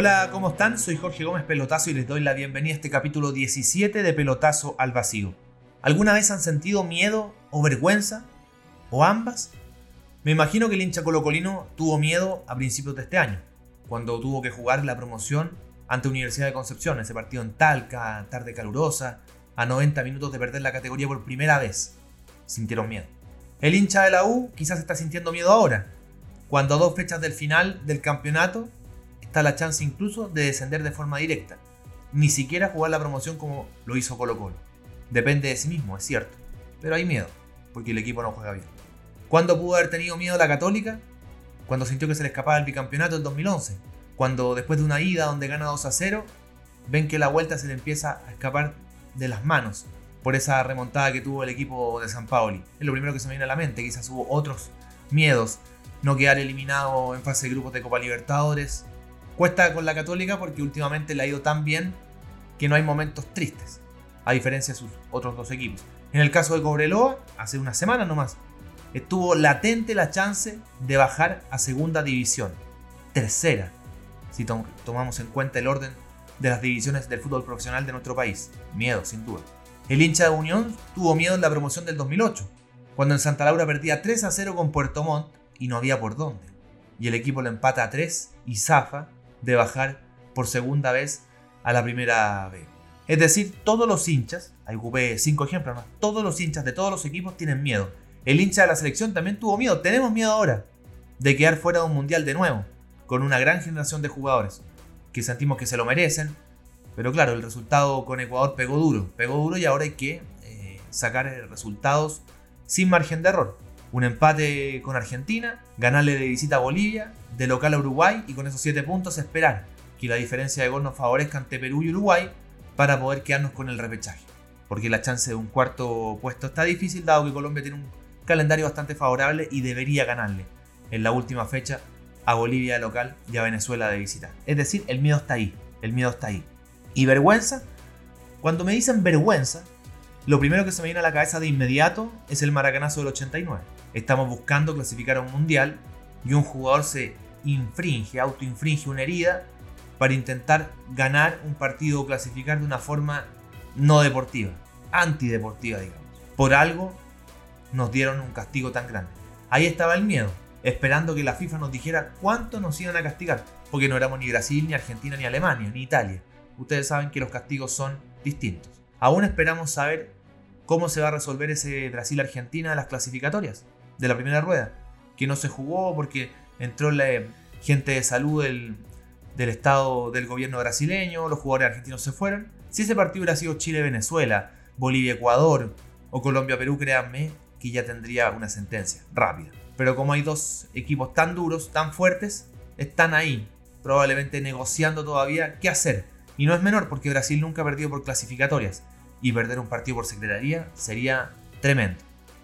Hola, ¿cómo están? Soy Jorge Gómez Pelotazo y les doy la bienvenida a este capítulo 17 de Pelotazo al Vacío. ¿Alguna vez han sentido miedo o vergüenza? ¿O ambas? Me imagino que el hincha colocolino tuvo miedo a principios de este año, cuando tuvo que jugar la promoción ante Universidad de Concepción, ese partido en Talca, tarde calurosa, a 90 minutos de perder la categoría por primera vez. Sintieron miedo. El hincha de la U quizás está sintiendo miedo ahora, cuando a dos fechas del final del campeonato está la chance incluso de descender de forma directa. Ni siquiera jugar la promoción como lo hizo Colo Colo. Depende de sí mismo, es cierto. Pero hay miedo, porque el equipo no juega bien. ¿Cuándo pudo haber tenido miedo la Católica? Cuando sintió que se le escapaba el bicampeonato en 2011. Cuando después de una ida donde gana 2 a 0, ven que la vuelta se le empieza a escapar de las manos por esa remontada que tuvo el equipo de San Paoli. Es lo primero que se me viene a la mente. Quizás hubo otros miedos. No quedar eliminado en fase de grupos de Copa Libertadores, Cuesta con la Católica porque últimamente le ha ido tan bien que no hay momentos tristes, a diferencia de sus otros dos equipos. En el caso de Cobreloa, hace una semana nomás, estuvo latente la chance de bajar a segunda división, tercera, si tomamos en cuenta el orden de las divisiones del fútbol profesional de nuestro país. Miedo, sin duda. El hincha de Unión tuvo miedo en la promoción del 2008, cuando en Santa Laura perdía 3 a 0 con Puerto Montt y no había por dónde. Y el equipo lo empata a 3 y zafa de bajar por segunda vez a la primera B. Es decir, todos los hinchas, ahí ocupé cinco ejemplos, ¿no? todos los hinchas de todos los equipos tienen miedo. El hincha de la selección también tuvo miedo, tenemos miedo ahora de quedar fuera de un mundial de nuevo, con una gran generación de jugadores que sentimos que se lo merecen, pero claro, el resultado con Ecuador pegó duro, pegó duro y ahora hay que eh, sacar resultados sin margen de error un empate con Argentina, ganarle de visita a Bolivia, de local a Uruguay y con esos 7 puntos esperar que la diferencia de gol nos favorezca ante Perú y Uruguay para poder quedarnos con el repechaje. Porque la chance de un cuarto puesto está difícil dado que Colombia tiene un calendario bastante favorable y debería ganarle en la última fecha a Bolivia de local y a Venezuela de visita. Es decir, el miedo está ahí, el miedo está ahí. ¿Y vergüenza? Cuando me dicen vergüenza, lo primero que se me viene a la cabeza de inmediato es el maracanazo del 89. Estamos buscando clasificar a un mundial y un jugador se infringe, autoinfringe una herida para intentar ganar un partido o clasificar de una forma no deportiva, antideportiva, digamos. Por algo nos dieron un castigo tan grande. Ahí estaba el miedo, esperando que la FIFA nos dijera cuánto nos iban a castigar, porque no éramos ni Brasil, ni Argentina, ni Alemania, ni Italia. Ustedes saben que los castigos son distintos. Aún esperamos saber cómo se va a resolver ese Brasil-Argentina de las clasificatorias de la primera rueda, que no se jugó porque entró la gente de salud del, Estado del gobierno brasileño, los jugadores argentinos se fueron. Si ese partido hubiera sido Chile-Venezuela, Bolivia-Ecuador o Colombia-Perú, créanme que ya tendría una sentencia rápida. Pero como hay dos equipos tan duros, tan fuertes, están ahí, probablemente negociando todavía qué hacer. Y no es menor porque Brasil nunca ha perdido por clasificatorias. Y perder un partido por secretaría sería tremendo.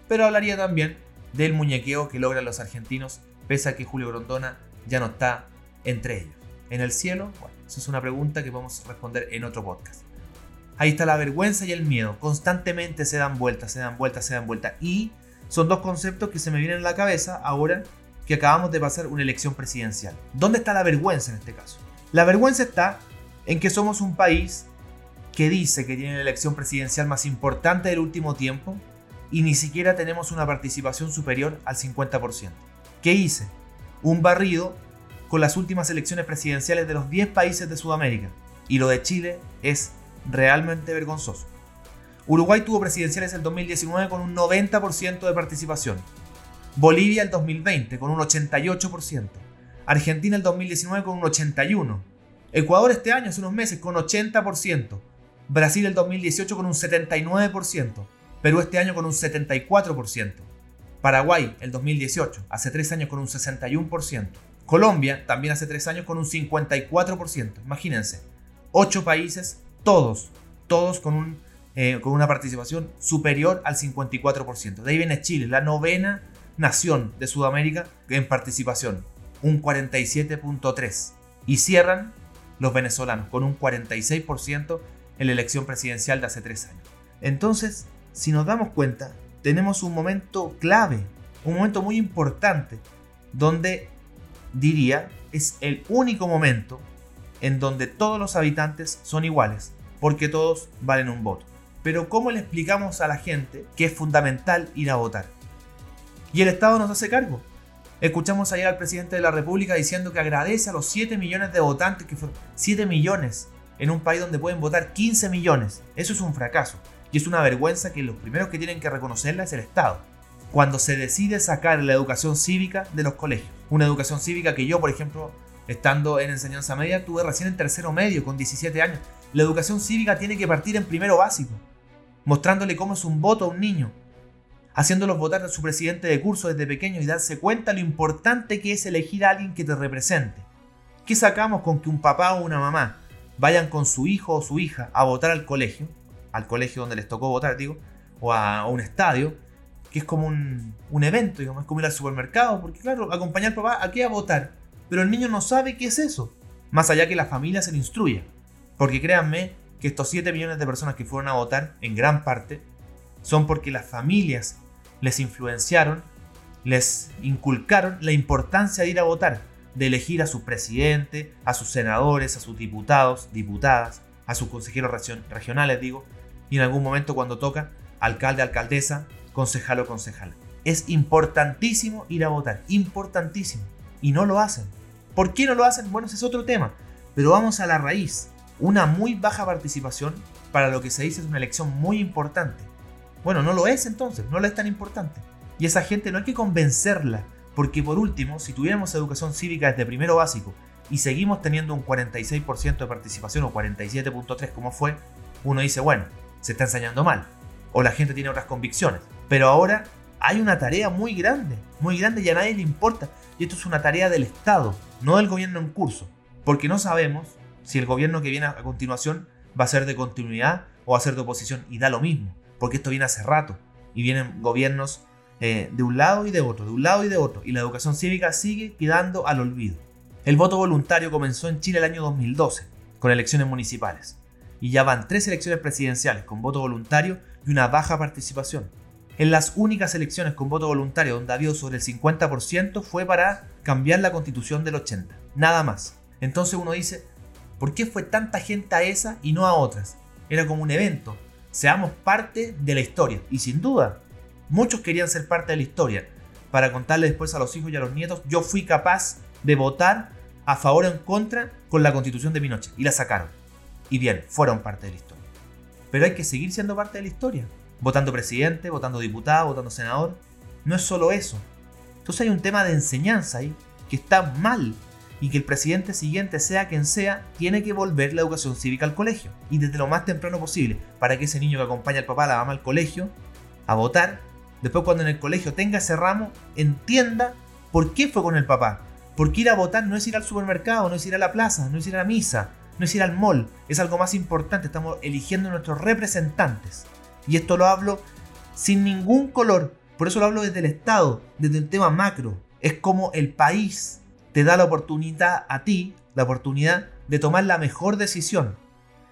Pero hablaría también del muñequeo que logran los argentinos, pese a que Julio Grondona ya no está entre ellos. En el cielo, bueno, eso es una pregunta que podemos responder en otro podcast. Ahí está la vergüenza y el miedo. Constantemente se dan vueltas, se dan vueltas, se dan vueltas. Y son dos conceptos que se me vienen a la cabeza ahora que acabamos de pasar una elección presidencial. ¿Dónde está la vergüenza en este caso? La vergüenza está en que somos un país que dice que tiene la elección presidencial más importante del último tiempo y ni siquiera tenemos una participación superior al 50%. ¿Qué hice? Un barrido con las últimas elecciones presidenciales de los 10 países de Sudamérica. Y lo de Chile es realmente vergonzoso. Uruguay tuvo presidenciales el 2019 con un 90% de participación. Bolivia el 2020 con un 88%. Argentina el 2019 con un 81%. Ecuador este año, hace unos meses, con 80%. Brasil el 2018 con un 79%. Perú este año con un 74%. Paraguay el 2018, hace tres años con un 61%. Colombia también hace tres años con un 54%. Imagínense, Ocho países, todos, todos con, un, eh, con una participación superior al 54%. De ahí viene Chile, la novena nación de Sudamérica en participación, un 47.3%. Y cierran los venezolanos con un 46% en la elección presidencial de hace tres años. Entonces, si nos damos cuenta, tenemos un momento clave, un momento muy importante, donde diría es el único momento en donde todos los habitantes son iguales, porque todos valen un voto. Pero ¿cómo le explicamos a la gente que es fundamental ir a votar? Y el Estado nos hace cargo. Escuchamos ayer al presidente de la República diciendo que agradece a los 7 millones de votantes, que fueron 7 millones en un país donde pueden votar 15 millones. Eso es un fracaso. Y es una vergüenza que los primeros que tienen que reconocerla es el Estado. Cuando se decide sacar la educación cívica de los colegios. Una educación cívica que yo, por ejemplo, estando en enseñanza media, tuve recién en tercero medio, con 17 años. La educación cívica tiene que partir en primero básico, mostrándole cómo es un voto a un niño, haciéndolos votar a su presidente de curso desde pequeño y darse cuenta lo importante que es elegir a alguien que te represente. ¿Qué sacamos con que un papá o una mamá vayan con su hijo o su hija a votar al colegio, al colegio donde les tocó votar, digo, o a, un estadio, que es como un, evento, digamos, es como ir al supermercado, porque claro, acompañar al papá a qué a votar, pero el niño no sabe qué es eso, más allá que la familia se le instruya, porque créanme que estos 7 millones de personas que fueron a votar, en gran parte, son porque las familias les influenciaron, les inculcaron la importancia de ir a votar, de elegir a su presidente, a sus senadores, a sus diputados, diputadas, a sus consejeros regionales, digo, y en algún momento cuando toca, alcalde, alcaldesa, concejal o concejal. Es importantísimo ir a votar, importantísimo. Y no lo hacen. ¿Por qué no lo hacen? Bueno, ese es otro tema. Pero vamos a la raíz. Una muy baja participación para lo que se dice es una elección muy importante. Bueno, no lo es entonces, no lo es tan importante. Y esa gente no hay que convencerla porque por último, si tuviéramos educación cívica desde primero básico y seguimos teniendo un 46% de participación o 47.3 como fue, uno dice, bueno, se está enseñando mal. O la gente tiene otras convicciones. Pero ahora hay una tarea muy grande, muy grande y a nadie le importa. Y esto es una tarea del Estado, no del gobierno en curso. Porque no sabemos si el gobierno que viene a continuación va a ser de continuidad o va a ser de oposición. Y da lo mismo, porque esto viene hace rato. Y vienen gobiernos eh, de un lado y de otro, de un lado y de otro, y la educación cívica sigue quedando al olvido. El voto voluntario comenzó en Chile el año 2012, con elecciones municipales, y ya van tres elecciones presidenciales con voto voluntario y una baja participación. En las únicas elecciones con voto voluntario donde había sobre el 50% fue para cambiar la constitución del 80, nada más. Entonces uno dice, ¿por qué fue tanta gente a esa y no a otras? Era como un evento, seamos parte de la historia, y sin duda, Muchos querían ser parte de la historia. Para contarle después a los hijos y a los nietos, yo fui capaz de votar a favor o en contra con la constitución de Pinochet. Y la sacaron. Y bien, fueron parte de la historia. Pero hay que seguir siendo parte de la historia. Votando presidente, votando diputado, votando senador. No es solo eso. Entonces hay un tema de enseñanza ahí que está mal. Y que el presidente siguiente, sea quien sea, tiene que volver la educación cívica al colegio. Y desde lo más temprano posible. Para que ese niño que acompaña al papá, a la mamá al colegio, a votar, después cuando en el colegio tenga ese ramo, entienda por qué fue con el papá. Porque ir a votar no es ir al supermercado, no es ir a la plaza, no es ir a la misa, no es ir al mall, es algo más importante, estamos eligiendo nuestros representantes. Y esto lo hablo sin ningún color, por eso lo hablo desde el Estado, desde el tema macro. Es como el país te da la oportunidad a ti, la oportunidad de tomar la mejor decisión.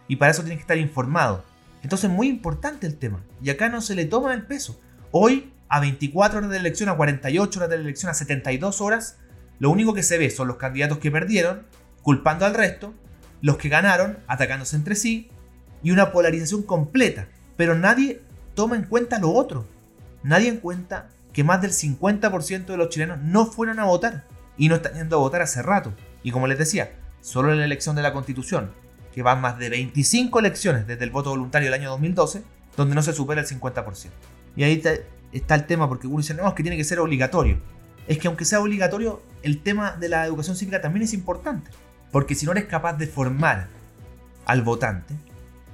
Y para eso tienes que estar informado. Entonces es muy importante el tema. Y acá no se le toma el peso. Hoy, a 24 horas de elección, a 48 horas de elección, a 72 horas, lo único que se ve son los candidatos que perdieron, culpando al resto, los que ganaron, atacándose entre sí, y una polarización completa. Pero nadie toma en cuenta lo otro. Nadie en cuenta que más del 50% de los chilenos no fueron a votar y no están yendo a votar hace rato. Y como les decía, solo en la elección de la constitución, que van más de 25 elecciones desde el voto voluntario del año 2012, donde no se supera el 50%. Y ahí está, el tema, porque uno dice, no, es que tiene que ser obligatorio. Es que aunque sea obligatorio, el tema de la educación cívica también es importante. Porque si no eres capaz de formar al votante,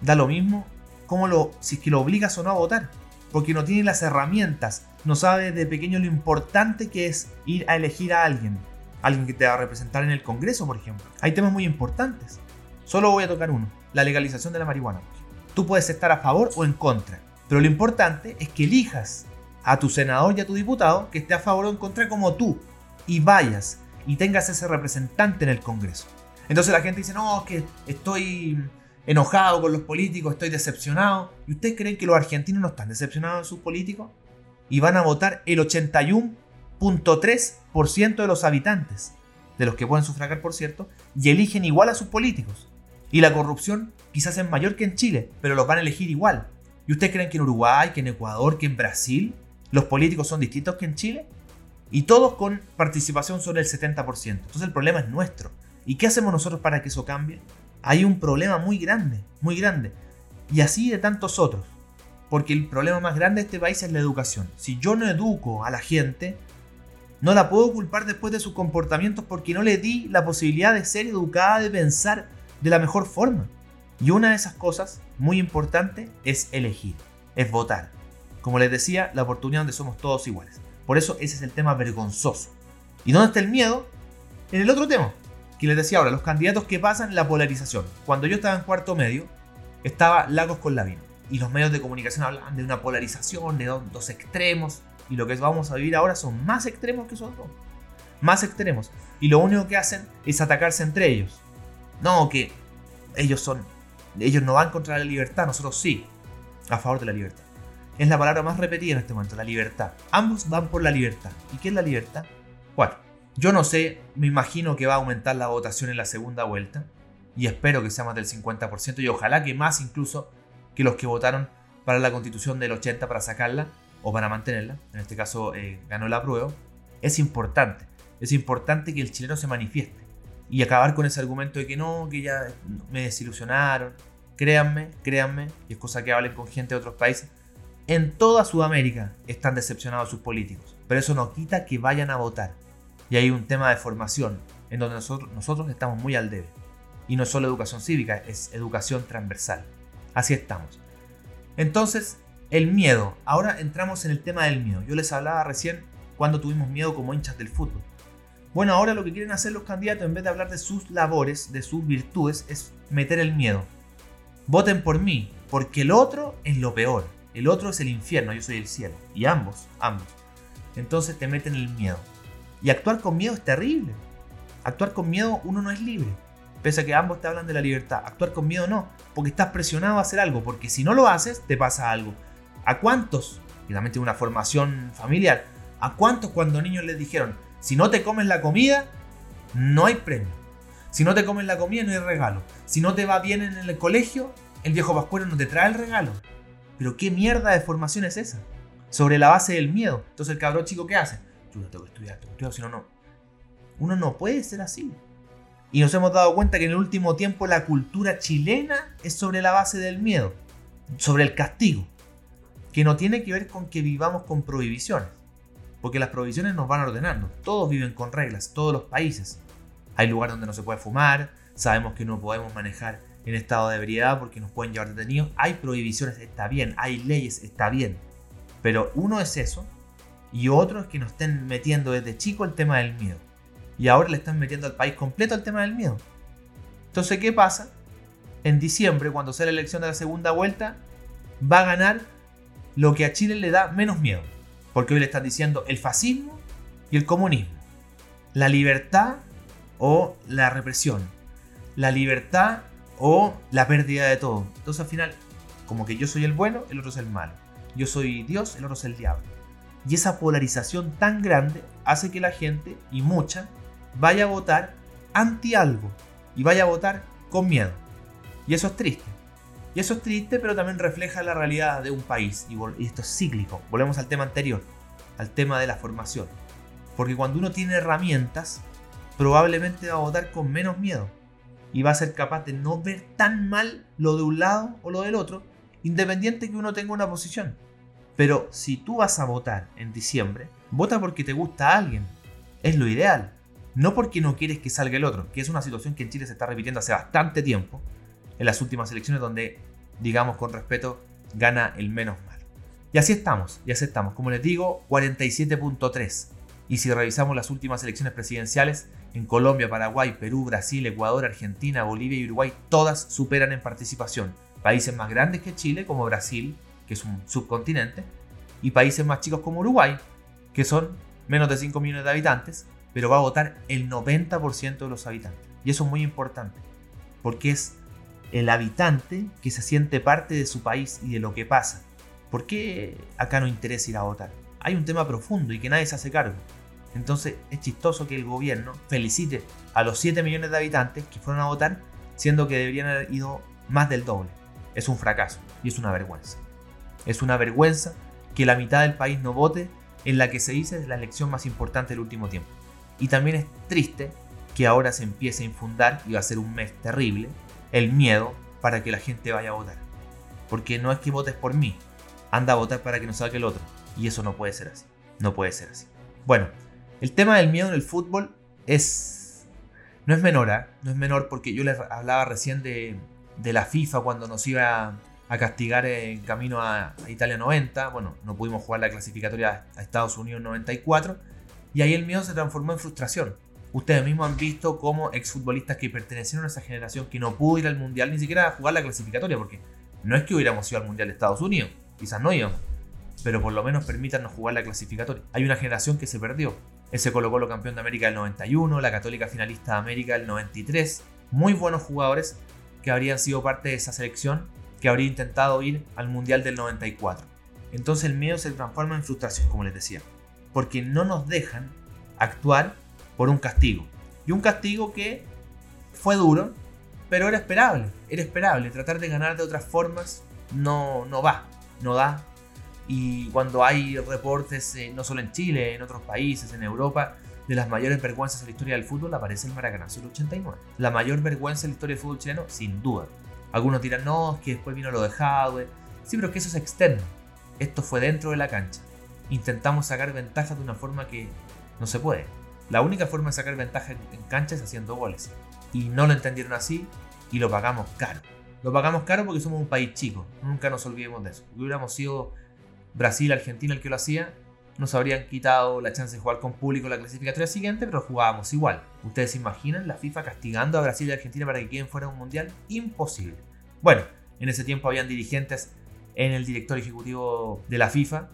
da lo mismo como lo, si es que lo obligas o no a votar. Porque no tiene las herramientas, no sabe de pequeño lo importante que es ir a elegir a alguien. Alguien que te va a representar en el Congreso, por ejemplo. Hay temas muy importantes. Solo voy a tocar uno, la legalización de la marihuana. Tú puedes estar a favor o en contra, pero lo importante es que elijas a tu senador y a tu diputado que esté a favor o en contra como tú y vayas y tengas ese representante en el Congreso. Entonces la gente dice, no, que estoy enojado con los políticos, estoy decepcionado. ¿Y ustedes creen que los argentinos no están decepcionados de sus políticos? Y van a votar el 81.3% de los habitantes, de los que pueden sufragar, por cierto, y eligen igual a sus políticos. Y la corrupción quizás es mayor que en Chile, pero los van a elegir igual. ¿Y ustedes creen que en Uruguay, que en Ecuador, que en Brasil los políticos son distintos que en Chile? Y todos con participación sobre el 70%. Entonces el problema es nuestro. ¿Y qué hacemos nosotros para que eso cambie? Hay un problema muy grande, muy grande. Y así de tantos otros. Porque el problema más grande de este país es la educación. Si yo no educo a la gente, no la puedo culpar después de sus comportamientos porque no le di la posibilidad de ser educada, de pensar de la mejor forma. Y una de esas cosas muy importante es elegir, es votar. Como les decía, la oportunidad donde somos todos iguales. Por eso ese es el tema vergonzoso. ¿Y dónde está el miedo? En el otro tema, que les decía ahora, los candidatos que pasan la polarización. Cuando yo estaba en cuarto medio, estaba Lagos con Lavín. Y los medios de comunicación hablaban de una polarización, de dos, extremos. Y lo que vamos a vivir ahora son más extremos que esos dos. Más extremos. Y lo único que hacen es atacarse entre ellos. No, que ellos son. Ellos no van contra la libertad, nosotros sí. A favor de la libertad. Es la palabra más repetida en este momento, la libertad. Ambos van por la libertad. ¿Y qué es la libertad? Bueno, yo no sé, me imagino que va a aumentar la votación en la segunda vuelta y espero que sea más del 50% y ojalá que más incluso que los que votaron para la constitución del 80 para sacarla o para mantenerla, en este caso eh, ganó la prueba, es importante, es importante que el chileno se manifieste. Y acabar con ese argumento de que no, que ya me desilusionaron, créanme, créanme, y es cosa que hablen con gente de otros países, en toda Sudamérica están decepcionados sus políticos, pero eso no quita que vayan a votar. Y hay un tema de formación en donde nosotros, nosotros estamos muy al debe. Y no solo educación cívica, es educación transversal. Así estamos. Entonces, el miedo. Ahora entramos en el tema del miedo. Yo les hablaba recién cuando tuvimos miedo como hinchas del fútbol. Bueno, ahora lo que quieren hacer los candidatos, en vez de hablar de sus labores, de sus virtudes, es meter el miedo. Voten por mí, porque el otro es lo peor. El otro es el infierno, yo soy el cielo. Y ambos, ambos. Entonces te meten el miedo. Y actuar con miedo es terrible. Actuar con miedo uno no es libre. Pese a que ambos te hablan de la libertad. Actuar con miedo no, porque estás presionado a hacer algo, porque si no lo haces, te pasa algo. ¿A cuántos? Y también tiene una formación familiar. ¿A cuántos cuando niños les dijeron, si no te comes la comida, no hay premio? Si no te comes la comida, no hay regalo. Si no te va bien en el colegio, el viejo pascuero no te trae el regalo. Pero qué mierda de formación es esa? Sobre la base del miedo. Entonces el cabrón chico, ¿qué hace? yo tengo que estudiar, tengo que estudiar, si no, no. Uno no puede ser así. Y nos hemos dado cuenta que en el último tiempo la cultura chilena es sobre la base del miedo, sobre el castigo, que no tiene que ver con que vivamos con prohibiciones, porque las prohibiciones nos van ordenando, todos viven con reglas, todos los países. Hay lugares donde no se puede fumar, sabemos que no podemos manejar en estado de ebriedad porque nos pueden llevar detenidos, hay prohibiciones, está bien, hay leyes, está bien, pero uno es eso y otros que nos estén metiendo desde chico el tema del miedo. Y ahora le están metiendo al país completo el tema del miedo. Entonces, ¿qué pasa? En diciembre, cuando sea la elección de la segunda vuelta, va a ganar lo que a Chile le da menos miedo. Porque hoy le están diciendo el fascismo y el comunismo. La libertad o la represión. La libertad o la pérdida de todo. Entonces al final, como que yo soy el bueno, el otro es el malo. Yo soy Dios, el otro es el diablo. Y esa polarización tan grande hace que la gente, y mucha, vaya a votar anti algo y vaya a votar con miedo. Y eso es triste. Y eso es triste, pero también refleja la realidad de un país. Y, esto es cíclico. Volvemos al tema anterior, al tema de la formación. Porque cuando uno tiene herramientas, probablemente va a votar con menos miedo. Y va a ser capaz de no ver tan mal lo de un lado o lo del otro, independiente que uno tenga una posición. Pero si tú vas a votar en diciembre, vota porque te gusta a alguien. Es lo ideal. No porque no quieres que salga el otro, que es una situación que en Chile se está repitiendo hace bastante tiempo, en las últimas elecciones donde, digamos con respeto, gana el menos malo. Y así estamos, y así estamos. Como les digo, 47.3. Y si revisamos las últimas elecciones presidenciales, en Colombia, Paraguay, Perú, Brasil, Ecuador, Argentina, Bolivia y Uruguay, todas superan en participación. Países más grandes que Chile, como Brasil, que es un subcontinente, y países más chicos como Uruguay, que son menos de 5 millones de habitantes, pero va a votar el 90% de los habitantes. Y eso es muy importante, porque es el habitante que se siente parte de su país y de lo que pasa. ¿Por qué acá no interesa ir a votar? Hay un tema profundo y que nadie se hace cargo. Entonces es chistoso que el gobierno felicite a los 7 millones de habitantes que fueron a votar, siendo que deberían haber ido más del doble. Es un fracaso y es una vergüenza. Es una vergüenza que la mitad del país no vote en la que se dice la elección más importante del último tiempo. Y también es triste que ahora se empiece a infundar, y va a ser un mes terrible, el miedo para que la gente vaya a votar. Porque no es que votes por mí, anda a votar para que no salga el otro. Y eso no puede ser así. No puede ser así. Bueno, el tema del miedo en el fútbol es. No es menor, ¿eh? No es menor porque yo les hablaba recién de, la FIFA cuando nos iba a castigar en camino a, Italia 90. Bueno, no pudimos jugar la clasificatoria a Estados Unidos 94. Y ahí el miedo se transformó en frustración. Ustedes mismos han visto cómo exfutbolistas que pertenecieron a esa generación que no pudo ir al mundial ni siquiera a jugar la clasificatoria, porque no es que hubiéramos ido al mundial de Estados Unidos, quizás no íbamos, pero por lo menos permítanos jugar la clasificatoria. Hay una generación que se perdió. Ese Colo Colo campeón de América del 91, la Católica finalista de América del 93. Muy buenos jugadores que habrían sido parte de esa selección que habría intentado ir al Mundial del 94. Entonces el miedo se transforma en frustración, como les decía, porque no nos dejan actuar por un castigo. Y un castigo que fue duro, pero era esperable, era esperable. Tratar de ganar de otras formas no, no va, no da. Y cuando hay reportes, eh, no solo en Chile, en otros países, en Europa, de las mayores vergüenzas en la historia del fútbol, aparece el Maracanazo del 89. La mayor vergüenza en la historia del fútbol chileno, sin duda. Algunos dirán, no, es que después vino lo de Hadwe. Sí, pero que eso es externo. Esto fue dentro de la cancha. Intentamos sacar ventaja de una forma que no se puede. La única forma de sacar ventaja en cancha es haciendo goles. Y no lo entendieron así y lo pagamos caro. Lo pagamos caro porque somos un país chico. Nunca nos olvidemos de eso. Si hubiéramos sido Brasil, Argentina el que lo hacía, nos habrían quitado la chance de jugar con público la clasificatoria siguiente, pero jugábamos igual. ¿Ustedes se imaginan la FIFA castigando a Brasil y Argentina para que queden fuera de un mundial? Imposible. Bueno, en ese tiempo habían dirigentes en el director ejecutivo de la FIFA.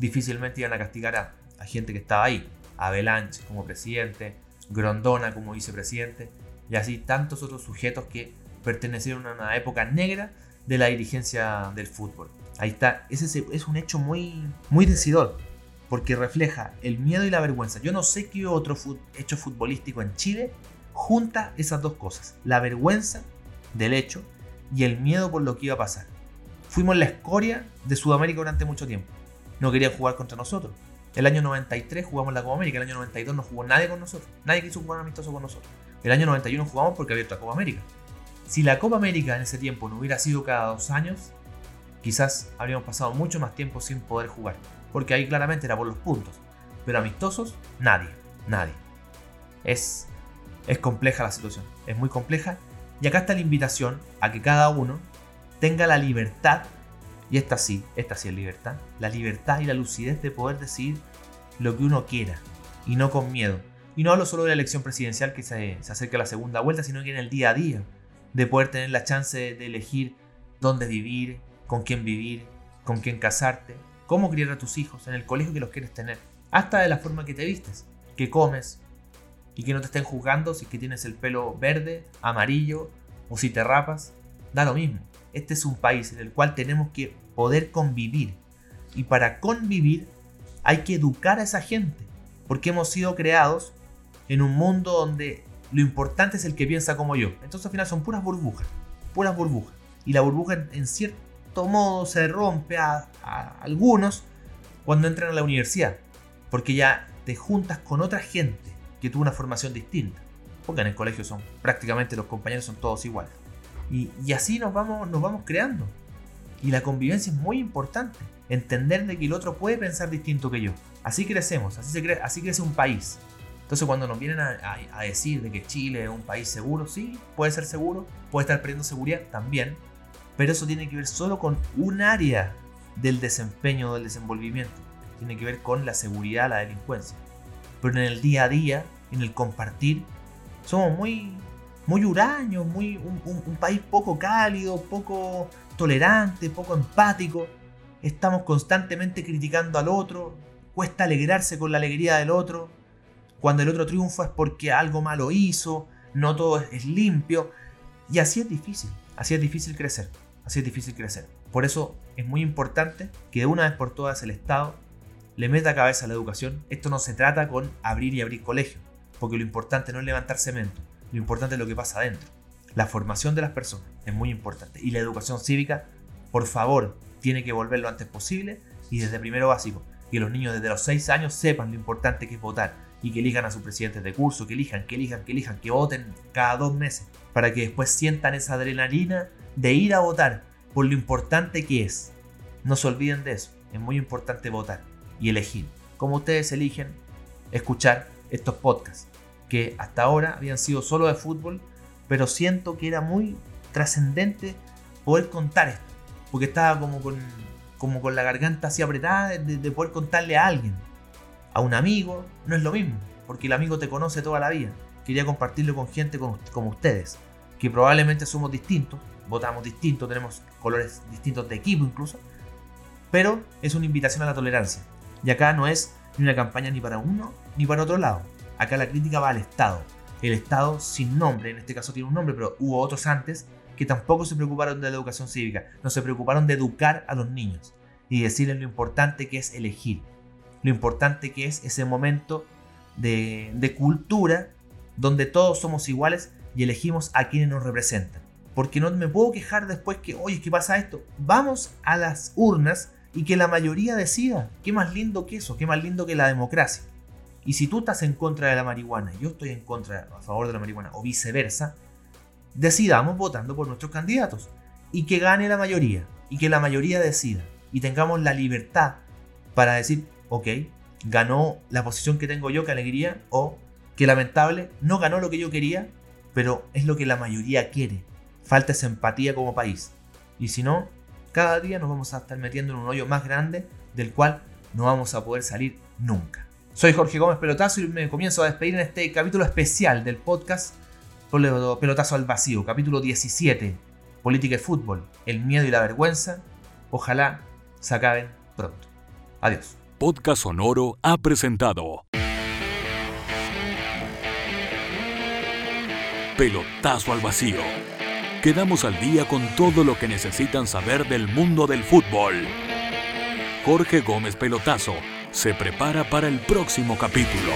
Difícilmente iban a castigar a, gente que estaba ahí. Avalanche como presidente, Grondona como vicepresidente, y así tantos otros sujetos que pertenecieron a una época negra de la dirigencia del fútbol. Ahí está, ese es un hecho muy, muy decidor porque refleja el miedo y la vergüenza. Yo no sé qué otro hecho futbolístico en Chile junta esas dos cosas, la vergüenza del hecho y el miedo por lo que iba a pasar. Fuimos la escoria de Sudamérica durante mucho tiempo. No querían jugar contra nosotros. El año 93 jugamos la Copa América, el año 92 no jugó nadie con nosotros. Nadie quiso jugar amistoso con nosotros. El año 91 jugamos porque había otra Copa América. Si la Copa América en ese tiempo no hubiera sido cada dos años, quizás habríamos pasado mucho más tiempo sin poder jugar porque ahí claramente era por los puntos. Pero amistosos, nadie, nadie. Es, es compleja la situación, es muy compleja. Y acá está la invitación a que cada uno tenga la libertad, y esta sí, esta sí es libertad, la libertad y la lucidez de poder decir lo que uno quiera, y no con miedo. Y no hablo solo de la elección presidencial que se, se acerca a la segunda vuelta, sino que en el día a día, de poder tener la chance de elegir dónde vivir, con quién vivir, con quién casarte, cómo criar a tus hijos en el colegio que los quieres tener, hasta de la forma que te vistes, que comes y que no te estén juzgando si que tienes el pelo verde, amarillo o si te rapas, da lo mismo. Este es un país en el cual tenemos que poder convivir y para convivir hay que educar a esa gente, porque hemos sido creados en un mundo donde lo importante es el que piensa como yo. Entonces al final son puras burbujas, puras burbujas. Y la burbuja en, cierto modo se rompe a, algunos cuando entran a la universidad, porque ya te juntas con otra gente que tuvo una formación distinta, porque en el colegio son prácticamente los compañeros son todos iguales. Y, así nos vamos, nos vamos creando. Y la convivencia es muy importante. Entender de que el otro puede pensar distinto que yo. Así crecemos, así, se así crece un país. Entonces cuando nos vienen a, a, decir de que Chile es un país seguro, sí, puede ser seguro, puede estar perdiendo seguridad también, pero eso tiene que ver solo con un área del desempeño, del desenvolvimiento. Tiene que ver con la seguridad, la delincuencia. pero en el día a día, en el compartir, somos muy, muy huraños, muy, un, país poco cálido, poco tolerante, poco empático. Estamos constantemente criticando al otro, cuesta alegrarse con la alegría del otro. Cuando el otro triunfa es porque algo malo hizo, no todo es limpio. Y así es difícil, así es difícil crecer, así es difícil crecer. Por eso es muy importante que de una vez por todas el Estado le meta cabeza a la educación. Esto no se trata con abrir y abrir colegios, porque lo importante no es levantar cemento, lo importante es lo que pasa adentro. La formación de las personas es muy importante. Y la educación cívica, por favor, tiene que volver lo antes posible y desde primero básico. Que los niños desde los 6 años sepan lo importante que es votar y que elijan a sus presidentes de curso, que elijan, que elijan, que elijan, que voten cada dos meses, para que después sientan esa adrenalina de ir a votar por lo importante que es. No se olviden de eso, es muy importante votar y elegir. Como ustedes eligen escuchar estos podcasts, que hasta ahora habían sido solo de fútbol, pero siento que era muy trascendente poder contar esto, porque estaba como con, como con la garganta así apretada de, poder contarle a alguien, a un amigo, no es lo mismo, porque el amigo te conoce toda la vida. Quería compartirlo con gente como, como ustedes, que probablemente somos distintos, votamos distintos, tenemos colores distintos de equipo incluso, pero es una invitación a la tolerancia. Y acá no es ni una campaña ni para uno ni para otro lado. Acá la crítica va al Estado. El Estado sin nombre, en este caso tiene un nombre, pero hubo otros antes que tampoco se preocuparon de la educación cívica, no se preocuparon de educar a los niños y decirles lo importante que es elegir, lo importante que es ese momento de, cultura donde todos somos iguales y elegimos a quienes nos representan. Porque no me puedo quejar después que, oye, ¿qué pasa esto? Vamos a las urnas y que la mayoría decida. ¿Qué más lindo que eso? ¿Qué más lindo que la democracia? Y si tú estás en contra de la marihuana y yo estoy en contra, a favor de la marihuana, o viceversa, decidamos votando por nuestros candidatos. Y que gane la mayoría. Y que la mayoría decida. Y tengamos la libertad para decir, ok, ganó la posición que tengo yo, que alegría, o que lamentable, no ganó lo que yo quería, pero es lo que la mayoría quiere. Falta esa empatía como país. Y si no, cada día nos vamos a estar metiendo en un hoyo más grande del cual no vamos a poder salir nunca. Soy Jorge Gómez Pelotazo y me comienzo a despedir en este capítulo especial del podcast Pelotazo al Vacío, capítulo 17, Política y Fútbol, el miedo y la vergüenza. Ojalá se acaben pronto. Adiós. Podcast Sonoro ha presentado Pelotazo al Vacío quedamos al día con todo lo que necesitan saber del mundo del fútbol. Jorge Gómez Pelotazo se prepara para el próximo capítulo.